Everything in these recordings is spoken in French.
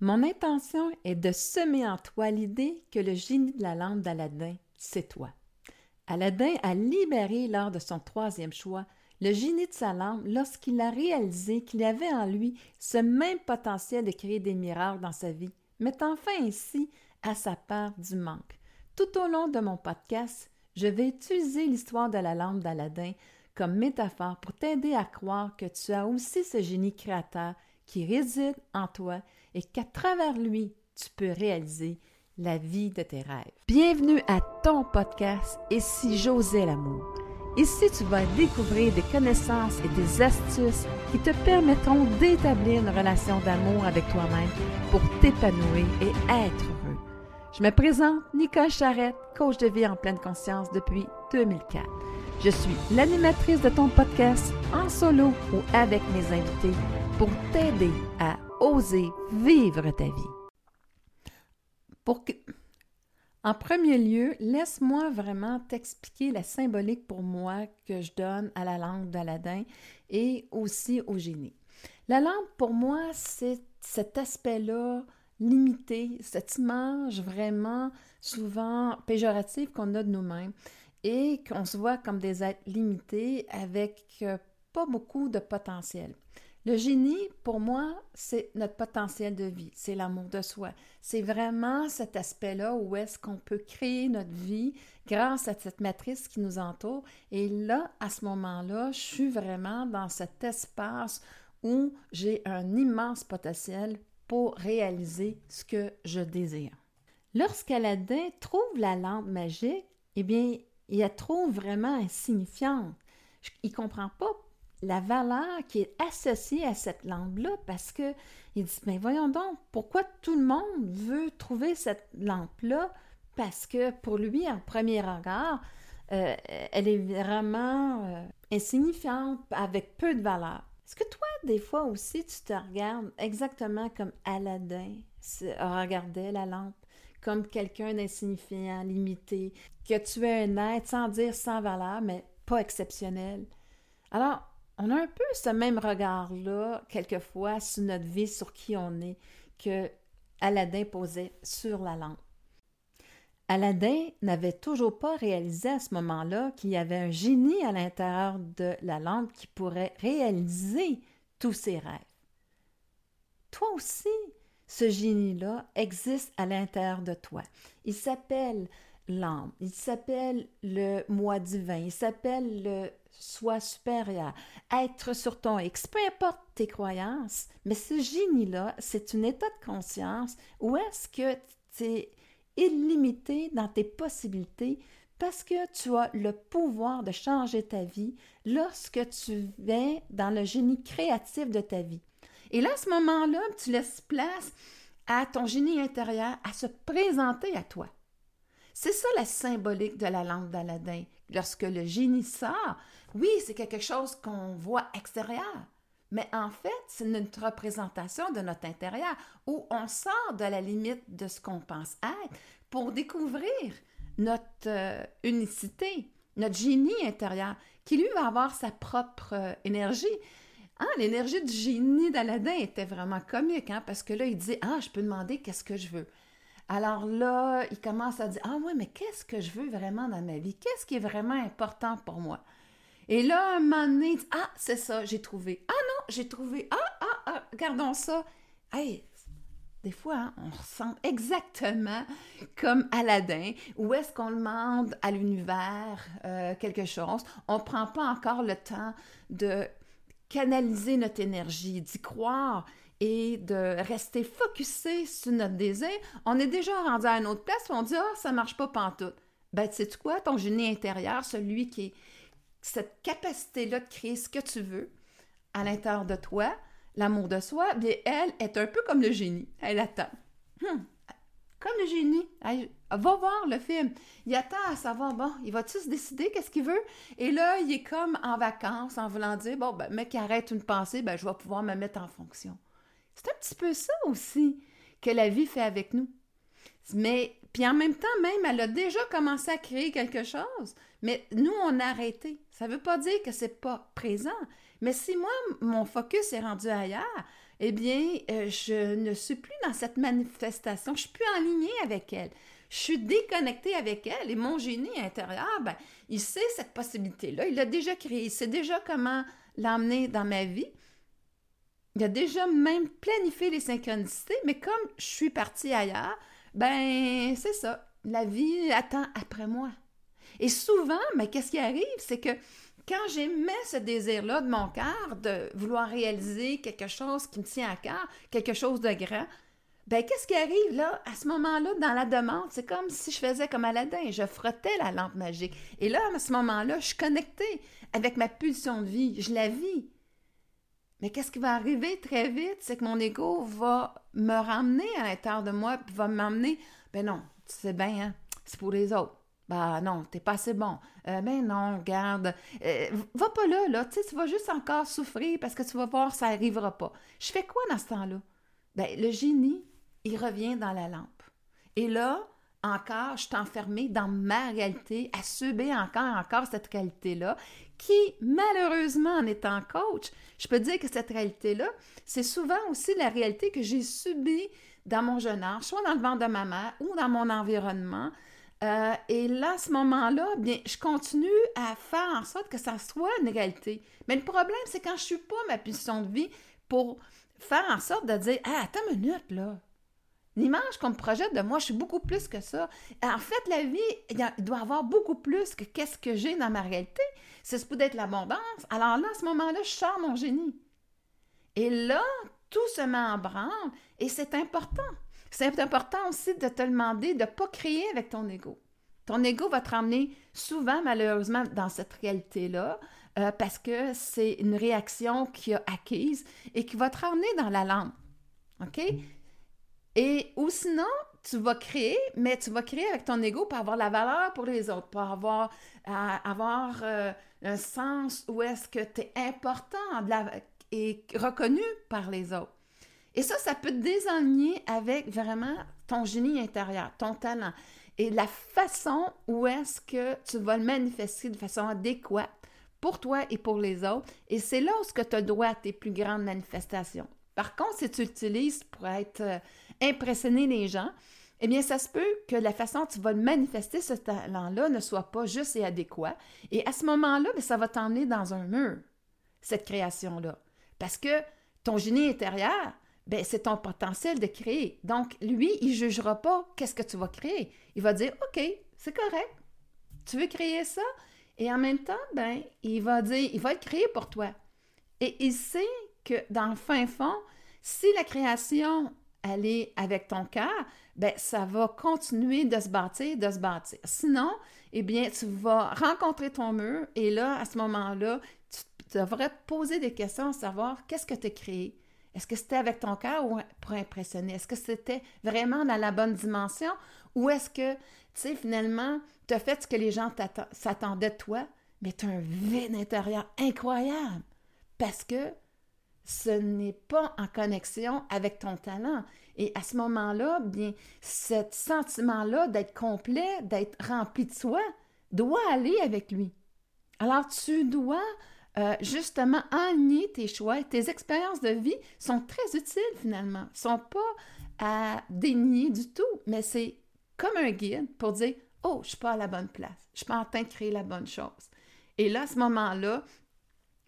Mon intention est de semer en toi l'idée que le génie de la lampe d'Aladin, c'est toi. Aladin a libéré lors de son troisième choix le génie de sa lampe lorsqu'il a réalisé qu'il avait en lui ce même potentiel de créer des miracles dans sa vie, mettant fin ainsi à sa peur du manque. Tout au long de mon podcast, je vais utiliser l'histoire de la lampe d'Aladin comme métaphore pour t'aider à croire que tu as aussi ce génie créateur qui réside en toi et qu'à travers lui, tu peux réaliser la vie de tes rêves. Bienvenue à ton podcast Et si j'osais l'amour? Ici, tu vas découvrir des connaissances et des astuces qui te permettront d'établir une relation d'amour avec toi-même pour t'épanouir et être heureux. Je me présente Nicole Charrette, coach de vie en pleine conscience depuis 2004. Je suis l'animatrice de ton podcast en solo ou avec mes invités pour t'aider à oser vivre ta vie. En premier lieu, laisse-moi vraiment t'expliquer la symbolique pour moi que je donne à la lampe d'Aladin et aussi au génie. La lampe, pour moi, c'est cet aspect-là limité, cette image vraiment souvent péjorative qu'on a de nous-mêmes et qu'on se voit comme des êtres limités avec euh, pas beaucoup de potentiel. Le génie, pour moi, c'est notre potentiel de vie, c'est l'amour de soi. C'est vraiment cet aspect-là où est-ce qu'on peut créer notre vie grâce à cette matrice qui nous entoure. Et là, à ce moment-là, je suis vraiment dans cet espace où j'ai un immense potentiel pour réaliser ce que je désire. Lorsqu'Aladin trouve la lampe magique, eh bien, il la trouve vraiment insignifiante. Il ne comprend pas la valeur qui est associée à cette lampe-là parce que il dit Mais voyons donc, pourquoi tout le monde veut trouver cette lampe-là? Parce que pour lui, en premier regard, euh, elle est vraiment euh, insignifiante, avec peu de valeur. Est-ce que toi, des fois aussi, tu te regardes exactement comme Aladdin regardait la lampe, comme quelqu'un d'insignifiant, limité, que tu es un être, sans dire sans valeur, mais pas exceptionnel? Alors, on a un peu ce même regard-là, quelquefois, sur notre vie, sur qui on est, que Aladdin posait sur la lampe. Aladdin n'avait toujours pas réalisé à ce moment-là qu'il y avait un génie à l'intérieur de la lampe qui pourrait réaliser tous ses rêves. Toi aussi, ce génie-là existe à l'intérieur de toi. Il s'appelle l'âme, il s'appelle le moi divin, il s'appelle le soi supérieur, être sur ton X, peu importe tes croyances, mais ce génie-là, c'est un état de conscience où est-ce que tu es illimité dans tes possibilités parce que tu as le pouvoir de changer ta vie lorsque tu viens dans le génie créatif de ta vie. Et là, à ce moment-là, tu laisses place à ton génie intérieur à se présenter à toi. C'est ça la symbolique de la lampe d'Aladin. Lorsque le génie sort, oui, c'est quelque chose qu'on voit extérieur, mais en fait, c'est une représentation de notre intérieur où on sort de la limite de ce qu'on pense être pour découvrir notre euh, unicité, notre génie intérieur, qui lui va avoir sa propre euh, énergie. Ah, l'énergie du génie d'Aladin était vraiment comique, hein, parce que là, il dit Ah, je peux demander qu'est-ce que je veux. Alors là, il commence à dire Ah oui, mais qu'est-ce que je veux vraiment dans ma vie? Qu'est-ce qui est vraiment important pour moi? Et là, un moment donné, il dit Ah, c'est ça, j'ai trouvé. Ah non, j'ai trouvé. Ah, ah, ah, regardons ça. Hey, des fois, hein, on ressent exactement comme Aladdin, où est-ce qu'on demande à l'univers euh, quelque chose. On ne prend pas encore le temps de canaliser notre énergie, d'y croire et de rester focusé sur notre désir, on est déjà rendu à une autre place où on dit Ah, ça marche pas pantoute. Ben, tu sais quoi, ton génie intérieur, celui qui est cette capacité-là de créer ce que tu veux à l'intérieur de toi, l'amour de soi, bien, elle est un peu comme le génie. Elle attend. Hum, comme le génie. Va voir le film. Il attend à savoir, bon, il va-tu se décider qu'est-ce qu'il veut? Et là, il est comme en vacances en voulant dire, bon, ben, mec, arrête une pensée, ben, je vais pouvoir me mettre en fonction. C'est un petit peu ça aussi que la vie fait avec nous. Mais, puis en même temps, même, elle a déjà commencé à créer quelque chose, mais nous, on a arrêté. Ça ne veut pas dire que c'est pas présent. Mais si moi, mon focus est rendu ailleurs, eh bien, euh, je ne suis plus dans cette manifestation, je suis plus en ligne avec elle. Je suis déconnectée avec elle et mon génie intérieur, ben, il sait cette possibilité-là, il l'a déjà créée, il sait déjà comment l'emmener dans ma vie. Il a déjà même planifié les synchronicités, mais comme je suis partie ailleurs, ben c'est ça, la vie attend après moi. Et souvent, qu'est-ce qui arrive, c'est que quand j'émets ce désir-là de mon cœur, de vouloir réaliser quelque chose qui me tient à cœur, quelque chose de grand, ben qu'est-ce qui arrive là, à ce moment-là, dans la demande? C'est comme si je faisais comme Aladdin, je frottais la lampe magique. Et là, à ce moment-là, je suis connectée avec ma pulsion de vie, je la vis. Mais qu'est-ce qui va arriver très vite? C'est que mon ego va me ramener à l'intérieur de moi, puis va m'amener, ben non, tu sais bien, hein, c'est pour les autres. Bah non, t'es pas assez bon. Euh, ben non, regarde. Euh, va pas là, là. Tu sais, tu vas juste encore souffrir parce que tu vas voir, ça n'arrivera pas. Je fais quoi dans ce temps-là? Ben, le génie, il revient dans la lampe. Et là, encore, je suis enfermée dans ma réalité, à subir encore, encore cette réalité-là, qui, malheureusement, en étant coach, je peux dire que cette réalité-là, c'est souvent aussi la réalité que j'ai subie dans mon jeune âge, soit dans le ventre de ma mère ou dans mon environnement, euh, et là, à ce moment-là, bien, je continue à faire en sorte que ça soit une réalité. Mais le problème, c'est quand je ne suis pas ma position de vie pour faire en sorte de dire Ah, attends une minute, là. L'image qu'on me projette de moi, je suis beaucoup plus que ça. En fait, la vie, il doit avoir beaucoup plus que qu'est-ce que j'ai dans ma réalité. C'est ce peut être l'abondance. Alors là, à ce moment-là, je sors mon génie. Et là, tout se met en branle et c'est important. C'est important aussi de te demander de ne pas créer avec ton ego. Ton ego va te ramener souvent, malheureusement, dans cette réalité-là, euh, parce que c'est une réaction qui a acquise et qui va te ramener dans la lampe. OK? Et ou sinon, tu vas créer, mais tu vas créer avec ton ego pour avoir la valeur pour les autres, pour avoir, euh, avoir euh, un sens où est-ce que tu es important et reconnu par les autres. Et ça, ça peut te désaligner avec vraiment ton génie intérieur, ton talent et la façon où est-ce que tu vas le manifester de façon adéquate pour toi et pour les autres. Et c'est là où tu as droit à tes plus grandes manifestations. Par contre, si tu l'utilises pour être euh, impressionner les gens, eh bien, ça se peut que la façon dont tu vas manifester, ce talent-là, ne soit pas juste et adéquat. Et à ce moment-là, ben, ça va t'emmener dans un mur, cette création-là. Parce que ton génie intérieur, ben, c'est ton potentiel de créer. Donc, lui, il ne jugera pas qu'est-ce que tu vas créer. Il va dire, OK, c'est correct. Tu veux créer ça? Et en même temps, ben, il va dire, il va le créer pour toi. Et il sait que dans le fin fond, si la création, est avec ton cœur, ben, ça va continuer de se bâtir, de se bâtir. Sinon, eh bien, tu vas rencontrer ton mur et là, à ce moment-là, tu devrais poser des questions à savoir qu'est-ce que tu as créé, est-ce que c'était avec ton cœur ou pour impressionner? Est-ce que c'était vraiment dans la bonne dimension? Ou est-ce que, tu sais, finalement, tu as fait ce que les gens s'attendaient de toi, mais tu as un vide intérieur incroyable parce que ce n'est pas en connexion avec ton talent. Et à ce moment-là, bien, ce sentiment-là d'être complet, d'être rempli de soi, doit aller avec lui. Alors, tu dois euh, justement aligner tes choix. Tes expériences de vie sont très utiles finalement. ne sont pas à dénier du tout, mais c'est comme un guide pour dire Oh, je suis pas à la bonne place. Je suis pas en train de créer la bonne chose. Et là, à ce moment-là,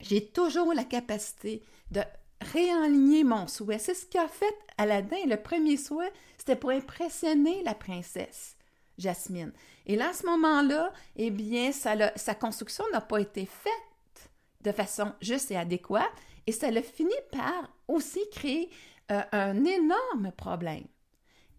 j'ai toujours la capacité de réaligner mon souhait. C'est ce qu'a fait Aladdin. Le premier souhait, c'était pour impressionner la princesse Jasmine. Et là, à ce moment-là, eh bien, sa construction n'a pas été faite de façon juste et adéquate, et ça a fini par aussi créer euh, un énorme problème.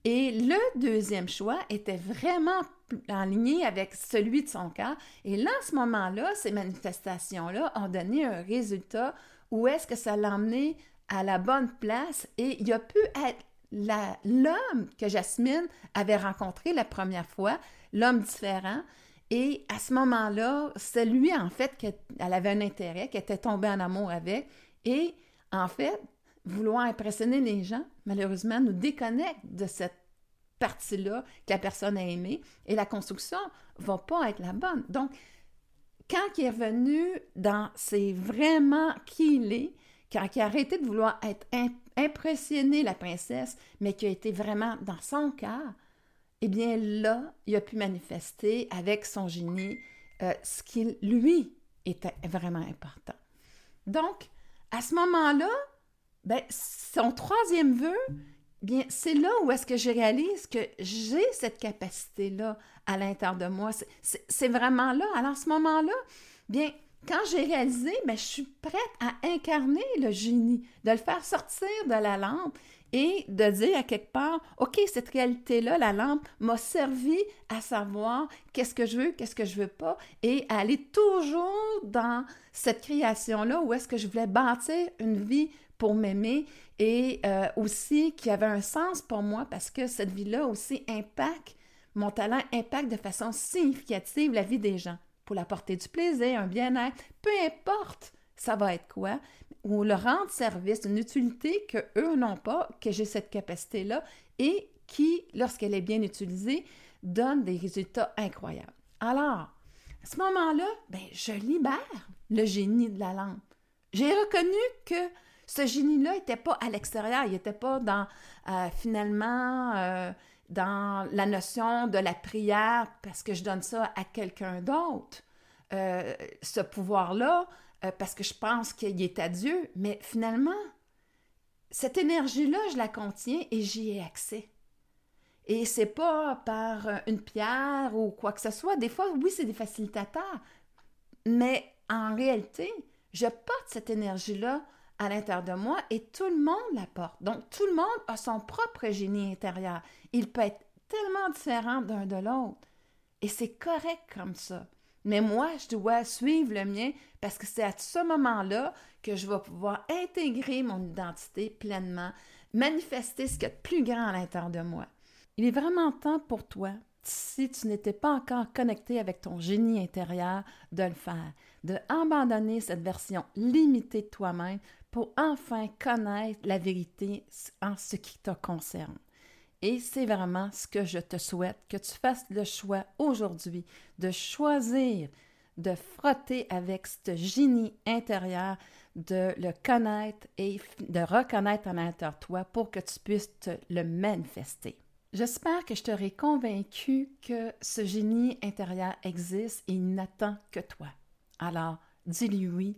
Et le deuxième choix était vraiment en ligne avec celui de son cas. Et là, à ce moment-là, ces manifestations-là ont donné un résultat où est-ce que ça l'a emmené à la bonne place? Et il a pu être l'homme que Jasmine avait rencontré la première fois, l'homme différent, et à ce moment-là, c'est lui, en fait, qu'elle avait un intérêt, qu'elle était tombée en amour avec. Et en fait, vouloir impressionner les gens, malheureusement, nous déconnecte de cette partie-là que la personne a aimée. Et la construction va pas être la bonne. Donc, quand il est revenu dans c'est vraiment qui il est, quand il a arrêté de vouloir être impressionner la princesse, mais qui a été vraiment dans son cœur, eh bien là, il a pu manifester avec son génie euh, ce qui, lui, était vraiment important. Donc, à ce moment-là, ben, son troisième vœu, c'est là où est-ce que je réalise que j'ai cette capacité-là à l'intérieur de moi. C'est vraiment là. Alors, à ce moment-là, bien, quand j'ai réalisé, ben, je suis prête à incarner le génie, de le faire sortir de la lampe et de dire à quelque part, OK, cette réalité-là, la lampe, m'a servi à savoir qu'est-ce que je veux, qu'est-ce que je veux pas, et à aller toujours dans cette création-là où est-ce que je voulais bâtir une vie pour m'aimer et euh, aussi qui avait un sens pour moi parce que cette vie-là aussi impacte, mon talent impacte de façon significative la vie des gens pour l'apporter du plaisir, un bien-être, peu importe ça va être quoi, ou leur rendre service, une utilité que eux n'ont pas, que j'ai cette capacité-là, et qui, lorsqu'elle est bien utilisée, donne des résultats incroyables. Alors, à ce moment-là, ben, je libère le génie de la lampe. J'ai reconnu que ce génie-là n'était pas à l'extérieur, il n'était pas dans, euh, finalement, euh, dans la notion de la prière parce que je donne ça à quelqu'un d'autre. Euh, ce pouvoir-là, euh, parce que je pense qu'il est à Dieu, mais finalement, cette énergie-là, je la contiens et j'y ai accès. Et c'est pas par une pierre ou quoi que ce soit. Des fois, oui, c'est des facilitateurs, mais en réalité, je porte cette énergie-là à l'intérieur de moi et tout le monde la porte. Donc, tout le monde a son propre génie intérieur. Il peut être tellement différent d'un de l'autre. Et c'est correct comme ça. Mais moi, je dois suivre le mien parce que c'est à ce moment-là que je vais pouvoir intégrer mon identité pleinement, manifester ce qu'il y a de plus grand à l'intérieur de moi. Il est vraiment temps pour toi, si tu n'étais pas encore connecté avec ton génie intérieur, de le faire, de abandonner cette version limitée de toi-même enfin connaître la vérité en ce qui te concerne. Et c'est vraiment ce que je te souhaite, que tu fasses le choix aujourd'hui de choisir de frotter avec ce génie intérieur, de le connaître et de reconnaître en l'intérieur de toi pour que tu puisses le manifester. J'espère que je t'aurai convaincu que ce génie intérieur existe et il n'attend que toi. Alors, dis-lui oui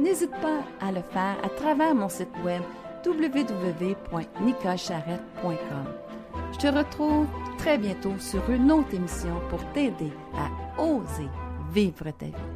n'hésite pas à le faire à travers mon site web www.nicolecharrette.com. Je te retrouve très bientôt sur une autre émission pour t'aider à oser vivre ta vie.